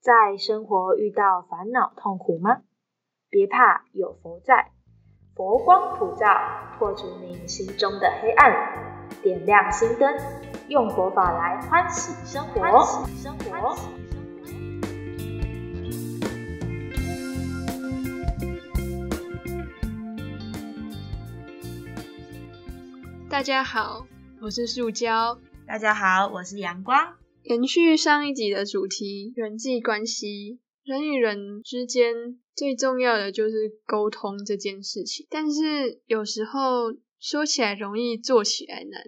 在生活遇到烦恼痛苦吗？别怕，有佛在，佛光普照，破除你心中的黑暗，点亮心灯，用佛法来欢喜生活。欢喜生活。大家好，我是塑胶。大家好，我是阳光。延续上一集的主题，人际关系，人与人之间最重要的就是沟通这件事情。但是有时候说起来容易，做起来难。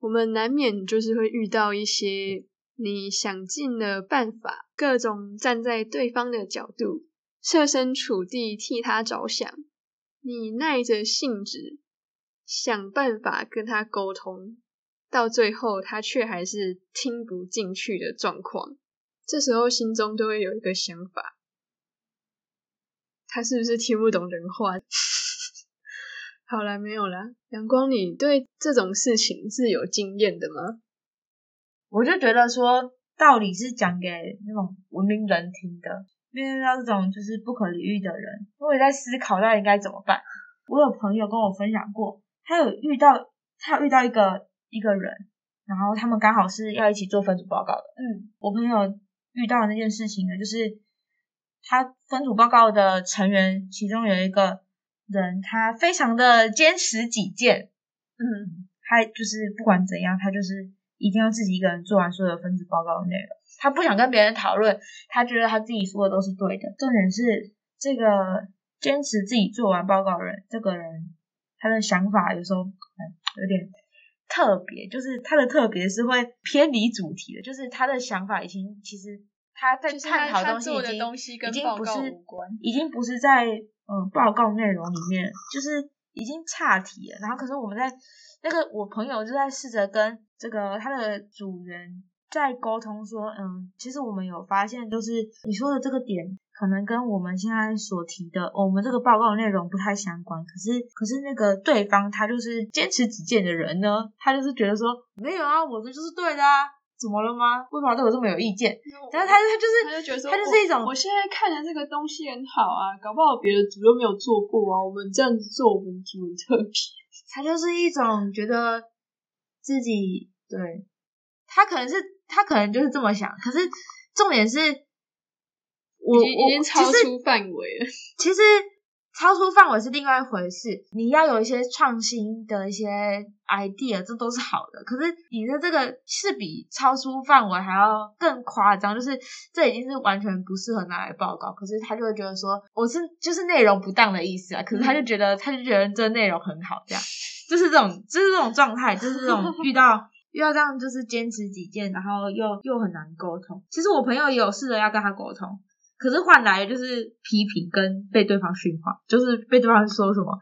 我们难免就是会遇到一些你想尽了办法，各种站在对方的角度，设身处地替他着想，你耐着性子想办法跟他沟通。到最后，他却还是听不进去的状况。这时候心中都会有一个想法：他是不是听不懂人话？好了，没有了。阳光，你对这种事情是有经验的吗？我就觉得说，道理是讲给那种文明人听的。面对到这种就是不可理喻的人，我也在思考到底应该怎么办。我有朋友跟我分享过，他有遇到，他有遇到一个。一个人，然后他们刚好是要一起做分组报告的。嗯，我朋友遇到的那件事情呢，就是他分组报告的成员其中有一个人，他非常的坚持己见。嗯，他就是不管怎样，他就是一定要自己一个人做完所有分组报告的内容。他不想跟别人讨论，他觉得他自己说的都是对的。重点是这个坚持自己做完报告的人，这个人他的想法有时候嗯有点。特别就是他的特别是会偏离主题的，就是他的想法已经其实他在探讨东西已经已经不是已经不是在嗯报告内容里面，就是已经岔题了。然后可是我们在那个我朋友就在试着跟这个他的组员在沟通说，嗯，其实我们有发现，就是你说的这个点。可能跟我们现在所提的我们这个报告内容不太相关，可是可是那个对方他就是坚持己见的人呢，他就是觉得说没有啊，我的就是对的啊，怎么了吗？为什么对我这么有意见？然后他他就是他就觉得说他就是一种我现在看的这个东西很好啊，搞不好别的组都没有做过啊，我们这样子做我们组很特别。他就是一种觉得自己对，他可能是他可能就是这么想，可是重点是。我已经超出范围了。其实超出范围是另外一回事。你要有一些创新的一些 idea，这都是好的。可是你的这个是比超出范围还要更夸张，就是这已经是完全不适合拿来报告。可是他就会觉得说，我是就是内容不当的意思啊。可是他就觉得，他就觉得这内容很好，这样就是这种就是这种状态，就是这种遇到遇到这样就是坚持己见，然后又又很难沟通。其实我朋友也有试着要跟他沟通。可是换来的就是批评跟被对方训话，就是被对方说什么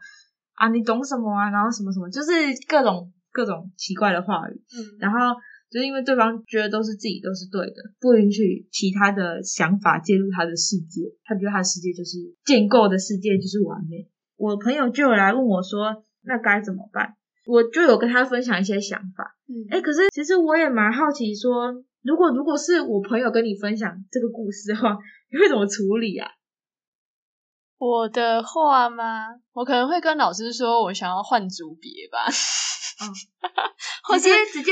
啊，你懂什么啊，然后什么什么，就是各种各种奇怪的话语。嗯，然后就是因为对方觉得都是自己都是对的，不允许其他的想法介入他的世界，他觉得他的世界就是建构的世界就是完美。我朋友就有来问我说，那该怎么办？我就有跟他分享一些想法。嗯，哎，可是其实我也蛮好奇说。如果如果是我朋友跟你分享这个故事的话，你会怎么处理啊？我的话吗？我可能会跟老师说，我想要换组别吧。嗯，直接直接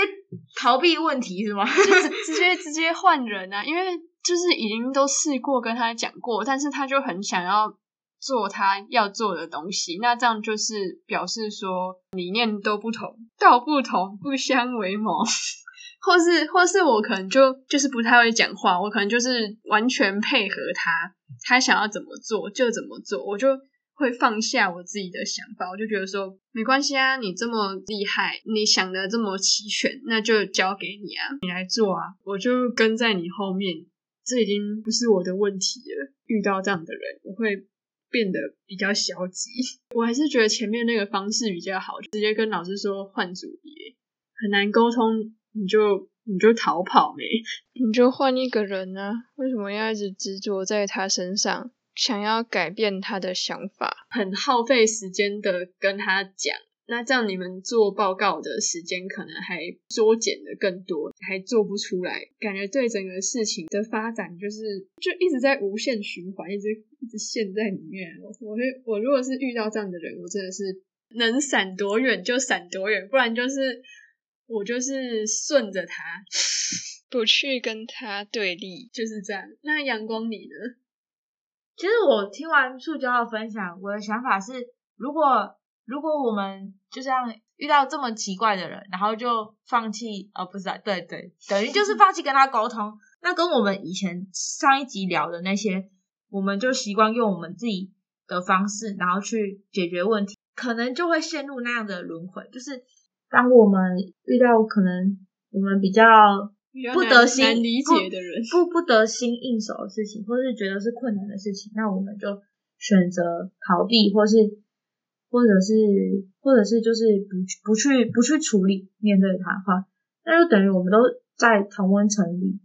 逃避问题是吗？就直接直接换人啊！因为就是已经都试过跟他讲过，但是他就很想要做他要做的东西。那这样就是表示说理念都不同，道不同不相为谋。或是或是我可能就就是不太会讲话，我可能就是完全配合他，他想要怎么做就怎么做，我就会放下我自己的想法，我就觉得说没关系啊，你这么厉害，你想的这么齐全，那就交给你啊，你来做啊，我就跟在你后面，这已经不是我的问题了。遇到这样的人，我会变得比较消极，我还是觉得前面那个方式比较好，直接跟老师说换组别，很难沟通。你就你就逃跑呗？你就换一个人呢？为什么要一直执着在他身上，想要改变他的想法？很耗费时间的跟他讲，那这样你们做报告的时间可能还缩减的更多，还做不出来，感觉对整个事情的发展就是就一直在无限循环，一直一直陷在里面。我会我如果是遇到这样的人，我真的是能闪多远就闪多远，不然就是我就是顺着他，不去跟他对立，就是这样。那阳光你呢？其实我听完塑胶的分享，我的想法是，如果如果我们就这样遇到这么奇怪的人，然后就放弃，哦，不是啊，对对，等于就是放弃跟他沟通。那跟我们以前上一集聊的那些，我们就习惯用我们自己的方式，然后去解决问题，可能就会陷入那样的轮回。就是当我们遇到可能我们比较不得心理解的人，不不得心应手的事情，或是觉得是困难的事情，那我们就选择逃避，或是。或者是，或者是就是不不去不去处理面对它的话，那就等于我们都在同温层里，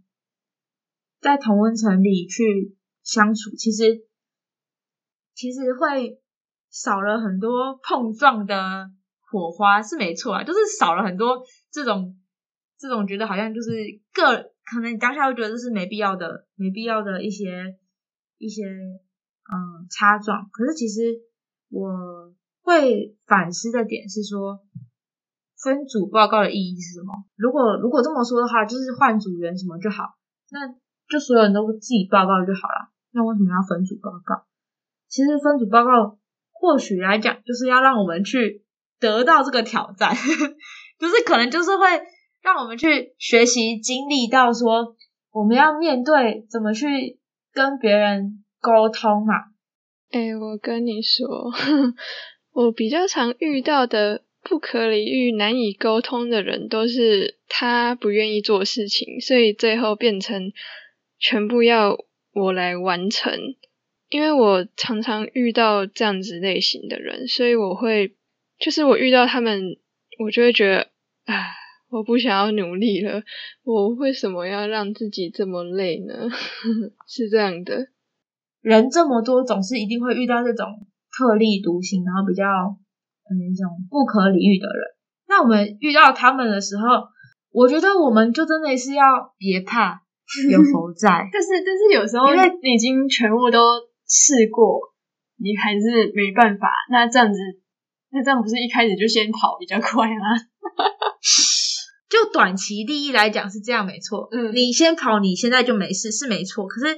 在同温层里去相处，其实其实会少了很多碰撞的火花，是没错啊，就是少了很多这种这种觉得好像就是个可能你当下会觉得这是没必要的没必要的一些一些嗯擦撞，可是其实我。会反思的点是说，分组报告的意义是什么？如果如果这么说的话，就是换组员什么就好，那就所有人都自己报告就好了。那为什么要分组报告？其实分组报告或许来讲，就是要让我们去得到这个挑战，就是可能就是会让我们去学习经历到说，我们要面对怎么去跟别人沟通嘛。哎，我跟你说。我比较常遇到的不可理喻、难以沟通的人，都是他不愿意做事情，所以最后变成全部要我来完成。因为我常常遇到这样子类型的人，所以我会，就是我遇到他们，我就会觉得，啊，我不想要努力了。我为什么要让自己这么累呢？是这样的，人这么多，总是一定会遇到这种。特立独行，然后比较嗯一种不可理喻的人。那我们遇到他们的时候，我觉得我们就真的是要别怕，有 佛在。但是但是有时候因为你已经全部都试过，你还是没办法。那这样子，那这样不是一开始就先跑比较快吗？就短期利益来讲是这样没错。嗯，你先跑，你现在就没事是没错。可是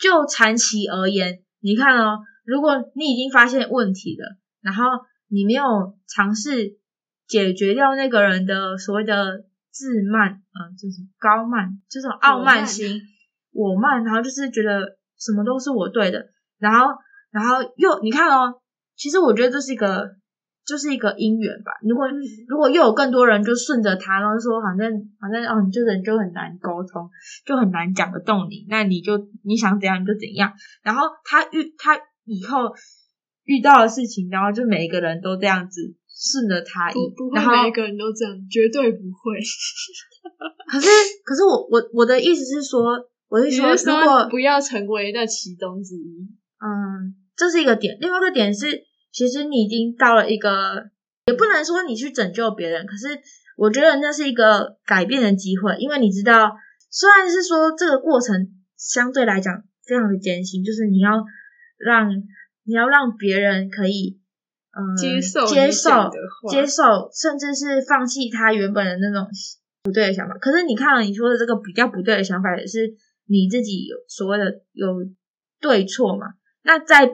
就长期而言，你看哦。如果你已经发现问题了，然后你没有尝试解决掉那个人的所谓的自慢，嗯，就是高慢，就是傲慢心，我慢，然后就是觉得什么都是我对的，然后，然后又你看哦，其实我觉得这是一个，就是一个因缘吧。如果如果又有更多人就顺着他，然后说反正反正哦，你这人就很难沟通，就很难讲得动你，那你就你想怎样你就怎样，然后他遇他。以后遇到的事情，然后就每一个人都这样子顺着他意，然后每一个人都这样，绝对不会。可是，可是我我我的意思是说，我是说，如果不要成为那其中之一，嗯，这是一个点。另外一个点是，其实你已经到了一个，也不能说你去拯救别人，可是我觉得那是一个改变的机会，因为你知道，虽然是说这个过程相对来讲非常的艰辛，就是你要。让你要让别人可以，嗯，接受接受接受，甚至是放弃他原本的那种不对的想法。可是你看了你说的这个比较不对的想法，也是你自己有所谓的有对错嘛？那在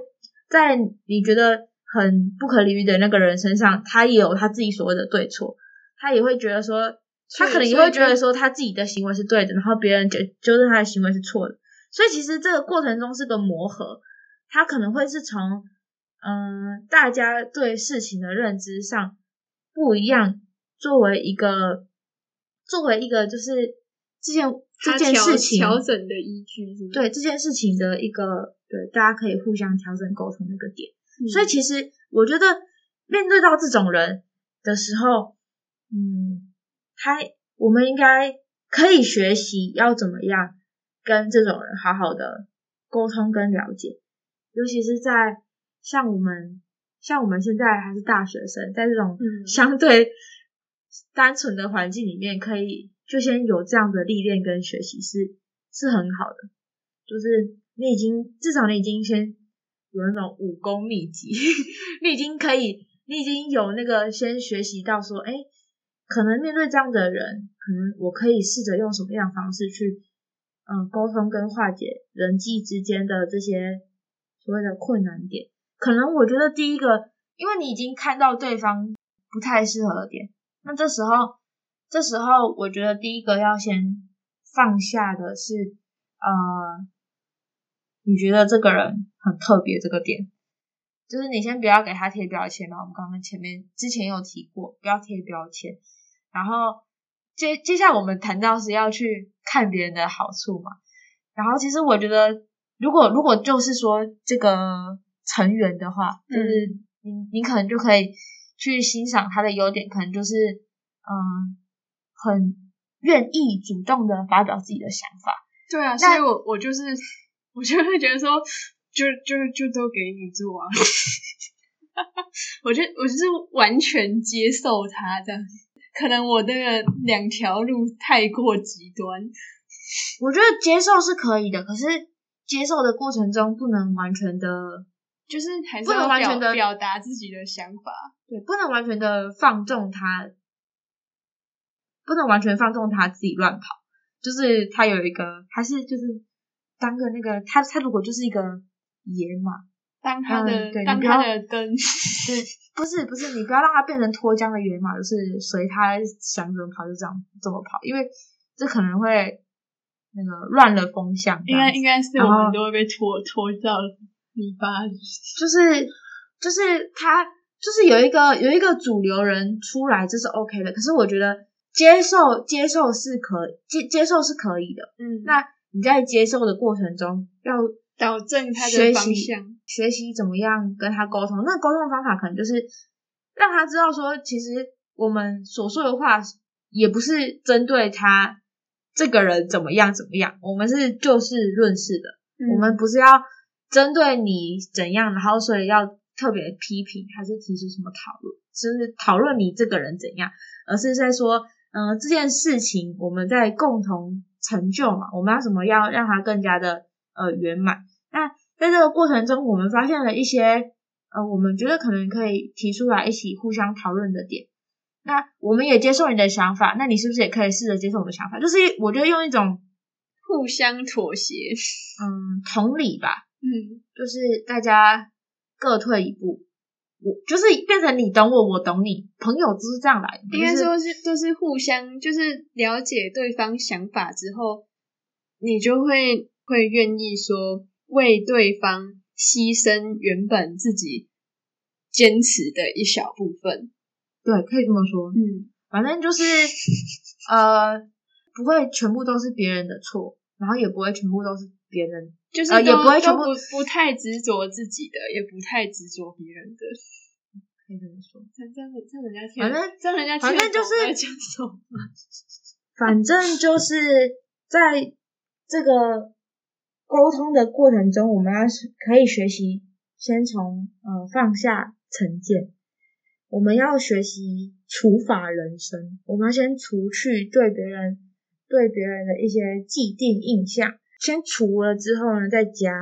在你觉得很不可理喻的那个人身上，他也有他自己所谓的对错，他也会觉得说，他可能也会觉得说他自己的行为是对的，然后别人就纠正他的行为是错的。所以其实这个过程中是个磨合。他可能会是从，嗯，大家对事情的认知上不一样，作为一个，作为一个就是这件这件事情调整的依据，对这件事情的一个对大家可以互相调整沟通的一个点。所以其实我觉得面对到这种人的时候，嗯，他我们应该可以学习要怎么样跟这种人好好的沟通跟了解。尤其是在像我们像我们现在还是大学生，在这种嗯相对单纯的环境里面，可以就先有这样的历练跟学习是是很好的。就是你已经至少你已经先有那种武功秘籍，你已经可以，你已经有那个先学习到说，哎，可能面对这样的人，可能我可以试着用什么样的方式去，嗯，沟通跟化解人际之间的这些所谓的困难点。可能我觉得第一个，因为你已经看到对方不太适合的点，那这时候，这时候我觉得第一个要先放下的是，呃，你觉得这个人很特别这个点，就是你先不要给他贴标签嘛。我们刚刚前面之前有提过，不要贴标签。然后接接下来我们谈到是要去看别人的好处嘛。然后其实我觉得，如果如果就是说这个成员的话，就是你你可能就可以去欣赏他的优点，可能就是嗯，很愿意主动的发表自己的想法。对啊，所以我我就是 我就会觉得说，就就就都给你做啊。我就我就是完全接受他这样，可能我这个两条路太过极端。我觉得接受是可以的，可是接受的过程中不能完全的，就是还是不能完全的表达自己的想法。对，不能完全的放纵他，不能完全放纵他自己乱跑。就是他有一个，还是就是当个那个他他如果就是一个野马，当他的、当他的灯，对，不是不是，你不要让它变成脱缰的野马，就是随他想怎么跑就这样这么跑，因为这可能会那个乱了风向。应该应该是我们都会被拖拖到泥巴里。就是就是他就是有一个有一个主流人出来，这是 OK 的。可是我觉得接受接受是可接接受是可以的。嗯那你在接受的过程中，要导正他的方向。学习怎么样跟他沟通。那沟通的方法可能就是让他知道说，其实我们所说的话也不是针对他这个人怎么样怎么样，我们是就事论事的。嗯我们不是要针对你怎样，然后所以要特别批评，还是提出什么讨论，就是讨论你这个人怎样，而是在说，嗯、这件事情我们在共同成就嘛，我们要怎么样让它更加的呃圆满。那在这个过程中，我们发现了一些呃，我们觉得可能可以提出来一起互相讨论的点。那我们也接受你的想法，那你是不是也可以试着接受我的想法？就是我觉得用一种互相妥协。嗯同理吧，嗯，就是大家各退一步，我就是变成你懂我，我懂你，朋友就是这样来的。应该说是就是互相就是了解对方想法之后，你就会会愿意说为对方牺牲原本自己坚持的一小部分。对，可以这么说。嗯，反正就是呃，不会全部都是别人的错，然后也不会全部都是别人。就是呃也不会全部不不太执着自己的，也不太执着别人的。可以这么说。这样这样这样人家反正这样人家反正就是 反正就是在这个沟通的过程中，我们要是可以学习先从呃放下成见，我们要学习除法人生，我们要先除去对别人对别人的一些既定印象，先除了之后呢，再加，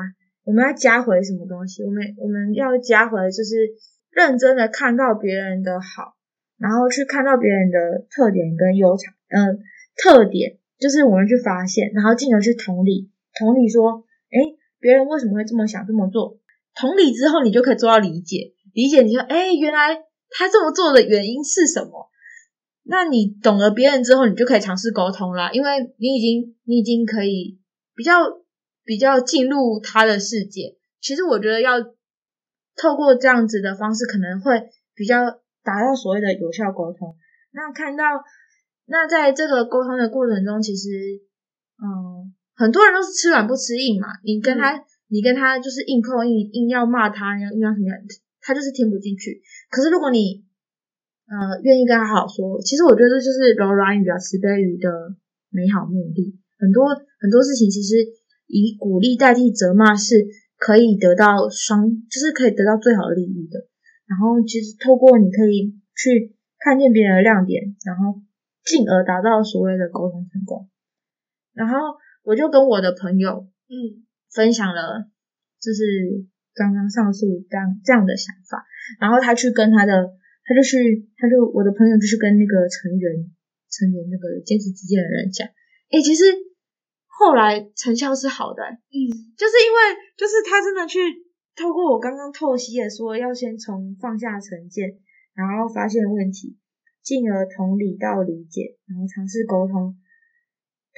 我们要加回什么东西？我们我们要加回就是认真的看到别人的好，然后去看到别人的特点跟优长，嗯、特点就是我们去发现，然后进而去同理，同理说，诶，别人为什么会这么想这么做？同理之后，你就可以做到理解，理解你说，诶，原来他这么做的原因是什么？那你懂了别人之后，你就可以尝试沟通啦，因为你已经你已经可以比较比较进入他的世界。其实我觉得要透过这样子的方式，可能会比较达到所谓的有效沟通。那看到那在这个沟通的过程中，其实嗯，很多人都是吃软不吃硬嘛。你跟他，你跟他就是硬碰硬，硬要骂他，要硬要什么样，他就是听不进去。可是如果你呃愿意跟他好好说，其实我觉得这就是柔软语啊、慈悲语的美好魅力。很多很多事情，其实以鼓励代替责骂是可以得到双，就是可以得到最好的利益的。然后其实透过你可以去看见别人的亮点，然后进而达到所谓的沟通成功。然后我就跟我的朋友嗯分享了，就是刚刚上述这样这样的想法，然后他去跟他的，他就去，他就我的朋友就去跟那个成员成员那个坚持己见的人讲，诶，其实后来成效是好的、嗯。就是因为就是他真的去透过我刚刚透析的说，要先从放下成见，然后发现问题，进而同理到理解，然后尝试沟通，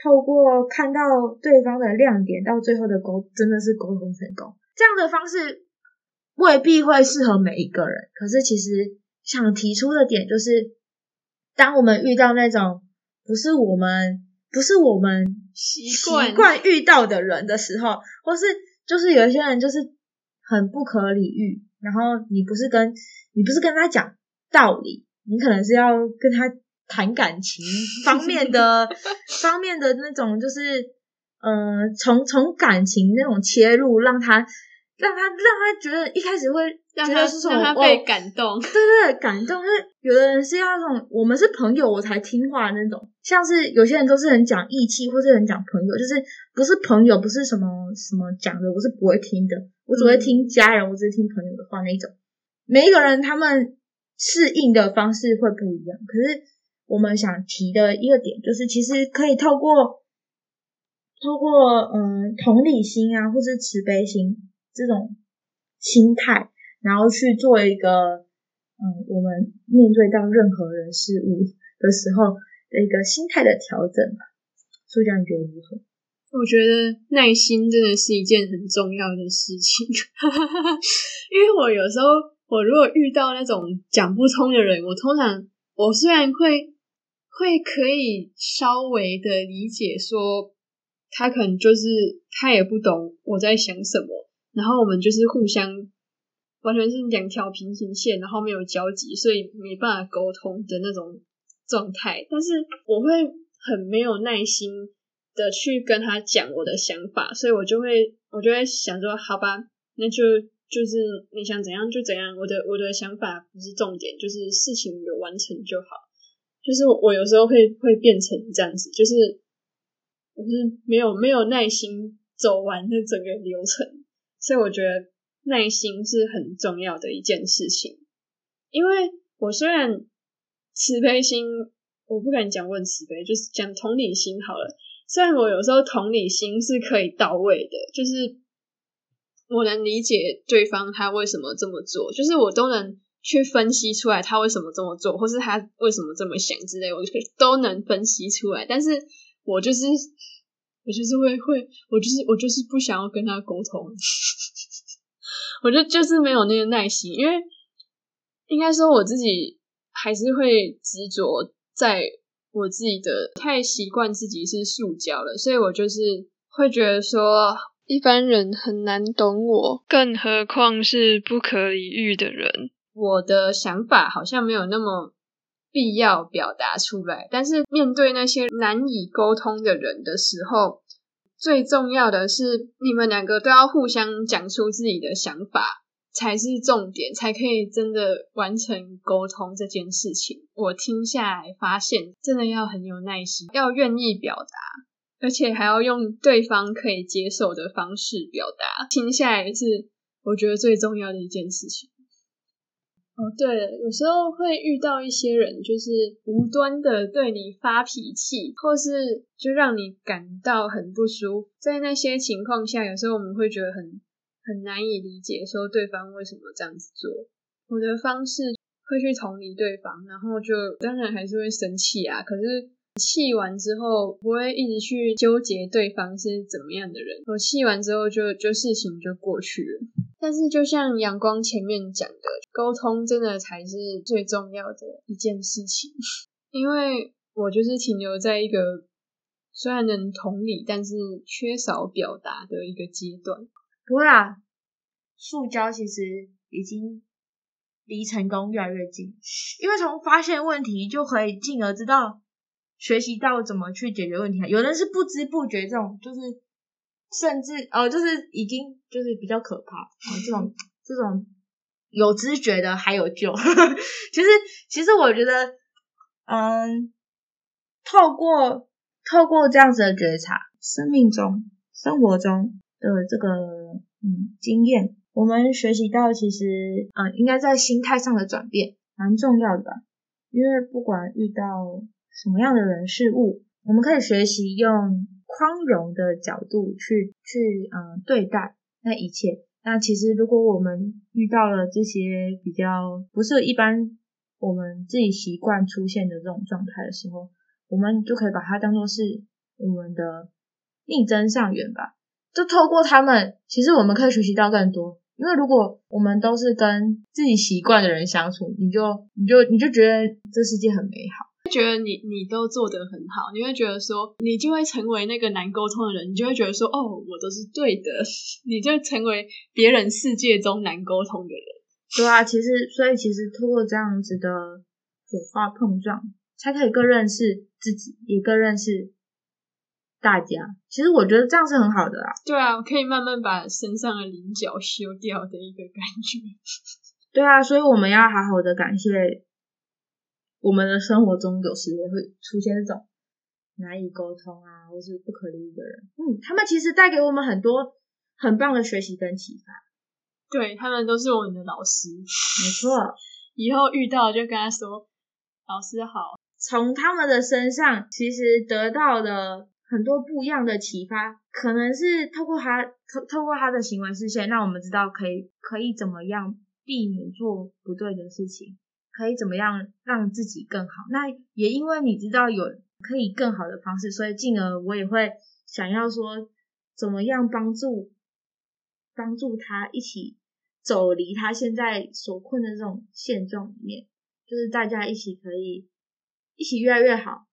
透过看到对方的亮点，到最后的沟真的是沟通成功。这样的方式未必会适合每一个人，可是其实想提出的点就是，当我们遇到那种不是我们不是我们习习惯惯遇到的人的时候，或是就是有一些人就是很不可理喻，然后你不是跟你不是跟他讲道理，你可能是要跟他谈感情方面的 方面的那种，就是呃，从从感情那种切入，让他让他让他觉得一开始会让他觉得是什么哦让他被感动。对对对，感动。因为有的人是要那种我们是朋友我才听话的那种，像是有些人都是很讲义气，或是很讲朋友，就是不是朋友，不是什么什么讲的，我是不会听的，我只会听家人，我只是听朋友的话那种。每一个人他们适应的方式会不一样，可是我们想提的一个点就是，其实可以透过透过嗯同理心啊，或是慈悲心这种心态，然后去做一个嗯我们面对到任何人事物的时候的一个心态的调整吧。苏佳，你觉得如何？我觉得耐心真的是一件很重要的事情，因为我有时候我如果遇到那种讲不通的人，我通常我虽然会会可以稍微的理解说他可能就是他也不懂我在想什么，然后我们就是互相完全是两条平行线，然后没有交集，所以没办法沟通的那种状态。但是我会很没有耐心的去跟他讲我的想法，所以我就会我就会想说，好吧，那就就是你想怎样就怎样，我的我的想法不是重点，就是事情有完成就好。就是我有时候会会变成这样子，就是我是没有没有耐心走完那整个流程，所以我觉得耐心是很重要的一件事情。因为我虽然慈悲心，我不敢讲问慈悲，就是讲同理心好了。虽然我有时候同理心是可以到位的，就是我能理解对方他为什么这么做，就是我都能去分析出来他为什么这么做，或是他为什么这么想之类，我都能分析出来。但是我就是我就是会会，我就是我就是不想要跟他沟通，我就就是没有那个耐心，因为应该说我自己还是会执着在我自己的太习惯自己是塑胶了，所以我就是会觉得说，一般人很难懂我，更何况是不可理喻的人。我的想法好像没有那么必要表达出来，但是面对那些难以沟通的人的时候，最重要的是你们两个都要互相讲出自己的想法，才是重点，才可以真的完成沟通这件事情。我听下来发现，真的要很有耐心，要愿意表达。而且还要用对方可以接受的方式表达，听下来是我觉得最重要的一件事情。哦，对了，有时候会遇到一些人，就是无端的对你发脾气，或是就让你感到很不舒服。在那些情况下，有时候我们会觉得很很难以理解，说对方为什么这样子做。我的方式会去同理对方，然后就当然还是会生气啊，可是。气完之后，不会一直去纠结对方是怎么样的人。我气完之后就，就事情就过去了。但是，就像阳光前面讲的，沟通真的才是最重要的一件事情。因为我就是停留在一个虽然能同理，但是缺少表达的一个阶段。不会啦，塑胶其实已经离成功越来越近，因为从发现问题就可以进而知道。学习到怎么去解决问题，有人是不知不觉这种，就是甚至哦，就是已经就是比较可怕，哦、这种这种有知觉的还有救。其实，其实我觉得，嗯，透过透过这样子的觉察，生命中、生活中的这个嗯经验，我们学习到，其实嗯，应该在心态上的转变蛮重要的吧。因为不管遇到什么样的人事物，我们可以学习用宽容的角度去去嗯对待那一切。那其实如果我们遇到了这些比较不是一般我们自己习惯出现的这种状态的时候，我们就可以把它当做是我们的逆增上缘吧。就透过他们，其实我们可以学习到更多。因为如果我们都是跟自己习惯的人相处，你就你就你就觉得这世界很美好。觉得你你都做得很好，你会觉得说你就会成为那个难沟通的人，你就会觉得说哦，我都是对的，你就成为别人世界中难沟通的人。对啊，其实所以其实通过这样子的火花碰撞，才可以更认识自己，也更认识大家。其实我觉得这样是很好的啊。对啊，可以慢慢把身上的棱角修掉的一个感觉。对啊，所以我们要好好的感谢。我们的生活中有时也会出现这种难以沟通啊，或是不可理喻的人。嗯，他们其实带给我们很多很棒的学习跟启发。对他们都是我们的老师，没错。以后遇到就跟他说：“老师好。”从他们的身上其实得到的很多不一样的启发，可能是透过他透透过他的行为视线，让我们知道可以可以怎么样避免做不对的事情。可以怎么样让自己更好？那也因为你知道有可以更好的方式，所以进而我也会想要说，怎么样帮助帮助他一起走离他现在所困的这种现状里面，就是大家一起可以一起越来越好。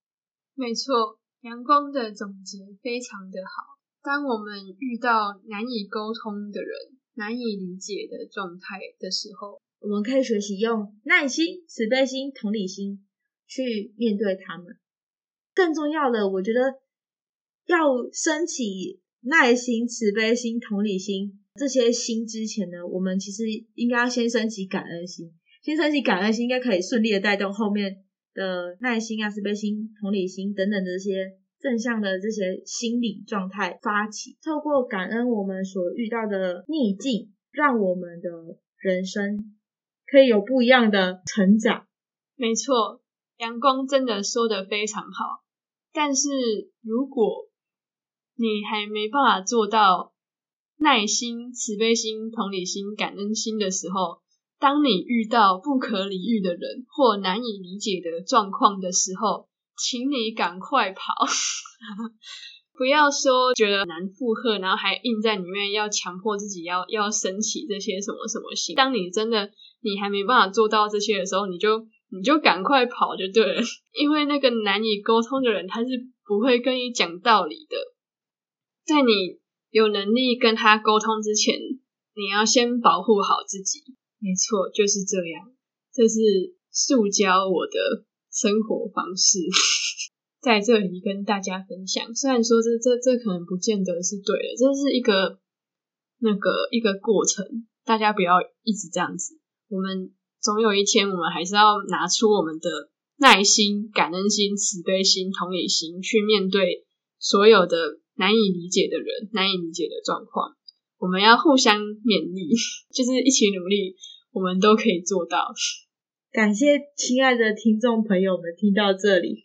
没错，阳光的总结非常的好。当我们遇到难以沟通的人、难以理解的状态的时候。我们可以学习用耐心、慈悲心、同理心去面对他们。更重要的，我觉得要升起耐心、慈悲心、同理心这些心之前呢，我们其实应该要先升起感恩心。先升起感恩心，应该可以顺利的带动后面的耐心啊、慈悲心、同理心等等这些正向的这些心理状态发起。透过感恩我们所遇到的逆境，让我们的人生。可以有不一样的成长，没错，阳光真的说的非常好。但是如果你还没办法做到耐心、慈悲心、同理心、感恩心的时候，当你遇到不可理喻的人或难以理解的状况的时候，请你赶快跑，不要说觉得难负荷，然后还硬在里面要强迫自己要要升起这些什么什么心。当你真的。你还没办法做到这些的时候，你就你就赶快跑就对了，因为那个难以沟通的人他是不会跟你讲道理的。在你有能力跟他沟通之前，你要先保护好自己。没错，就是这样。这是塑胶我的生活方式，在这里跟大家分享。虽然说这这这可能不见得是对的，这是一个那个一个过程，大家不要一直这样子。我们总有一天，我们还是要拿出我们的耐心、感恩心、慈悲心、同理心，去面对所有的难以理解的人、难以理解的状况。我们要互相勉励，就是一起努力，我们都可以做到。感谢亲爱的听众朋友们听到这里，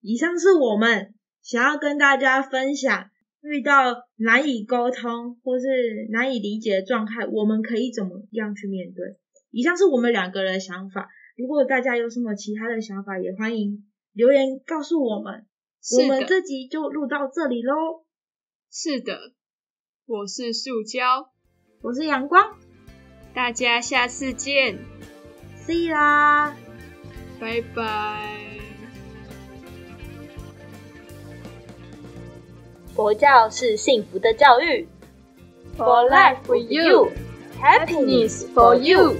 以上是我们想要跟大家分享，遇到难以沟通或是难以理解的状态，我们可以怎么样去面对。以上是我们两个人的想法，如果大家有什么其他的想法，也欢迎留言告诉我们。我们这集就录到这里喽。是的，我是塑胶，我是阳光，大家下次见，See 啦，拜拜。佛教是幸福的教育，For life with you, happiness for you.